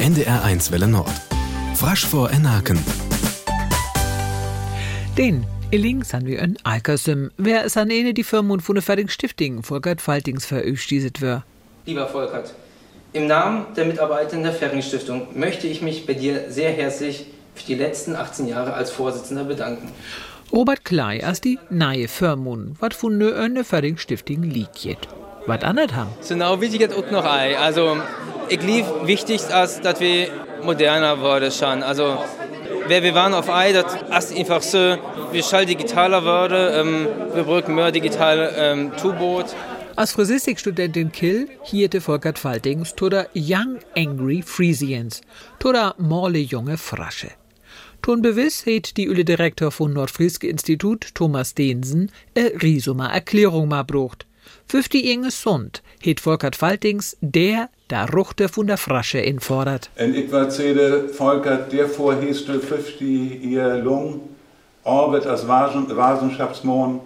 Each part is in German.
NDR1 Welle Nord. Frasch vor Enaken. Den Illing san wir en Alkersum. Wer ist an ene die Firmen von der Fertig Stiftung Volkert Faltings veröstieset wär? Lieber Volkert, im Namen der Mitarbeiter der Ferring Stiftung möchte ich mich bei dir sehr herzlich für die letzten 18 Jahre als Vorsitzender bedanken. Robert Klei als die neue Firmen, wat von ne eine Fertig Stiftung liegt. Was anderes haben. Genau, wichtig ist auch noch ein. Also, ich lief wichtig, als dass wir moderner wurden schon. Also, wer wir waren auf Ei, das ist einfach so, wir schnell digitaler wurden, ähm, wir brauchen mehr digital ähm, Tubot. Als Physistikstudentin Kill hierte Volkert Faltings toda Young Angry Frisians, toda morle junge Frasche. Ton bewiss het die Üle Direktor von Nordfrieske Institut, Thomas Densen, e Risuma Erklärung ma brucht. 50 Inge Sund het Volkert Faltings der da Ruchte von der Frasche infordert. En ik wat zede Volkert, der vorheste 50 ihr Lung, Orbit als Wasenschaftsmann,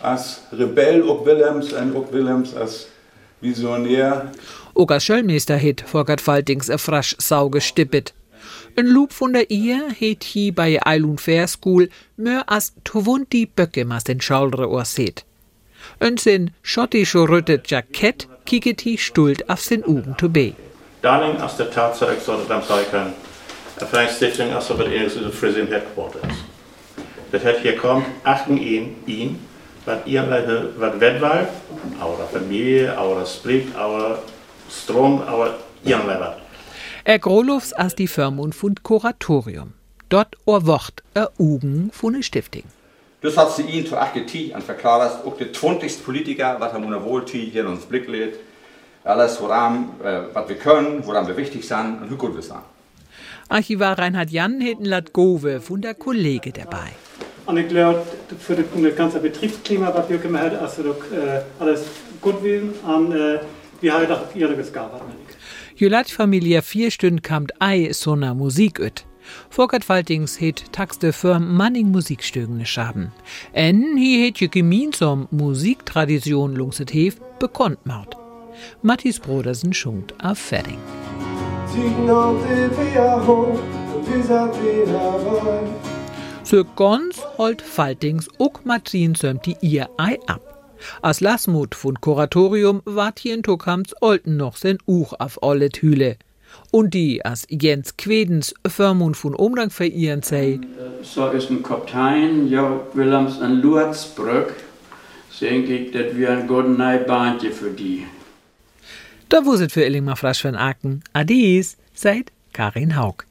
als Rebell ook Willems und ook Willems als Visionär. Ook als Schöllmeister het Volkert Faltings e frasch sau gestippet. Ein Loop von der Ehe het hi bei Eilun Fair School mehr als 20 Böcke mas den Schaldre orset. Ein sin schottische rötet Jackett kicket hi stult auf sin Ugen to be. Darling als de Tatsache sollte zeigen, een fijn stichting als het eerst de Frisian headquarters. Dat het hier komt, achten ihn, ihn, wat ihr wat wedwaar, oude familie, oude spreekt, oude stroom, oude iederlei wat. Er Grolofs als die Firmen von Kuratorium. Dort orwocht er Ugen von ne Stiftung. Dus had ze ihn zu achtet en verklaard ook de 20 Politiker, wat er moet wohl hier in ons Blick lädt. Alles, woran, äh, was wir können, woran wir wichtig sind und wie gut wir sind. Archivar Reinhard Jan hätten Lat Gove von der Kollege dabei. Und ich glaube, für das ganze Betriebsklima, was wir gemacht haben, also äh, alles gut will und äh, wir haben auch ehrliches gearbeitet. Julat Familie vier Stunden kamt ei so na Musik üt. Volkert Faltings het Taxte für Manning Musikstücken schaben. En hi het je gemeinsam Musiktradition lungset hef bekannt macht. Mattis Brodersen schunkt auf Ferring. So ganz holt Faltings ook Martin sömt die ihr Ei ab. As Lasmut von Kuratorium wart hier in Tokams Olten noch sen Uch auf alle Hüle. Und die as Jens Quedens Förmund von Umgang verirren sei. So ist ein Kaptein, ja, Willems an Luatsbrück, denke ich, das wir ein guten Neibahntje für die. Da wuset für Illingmar Frasch von Aken. Adies, seid Karin Haug.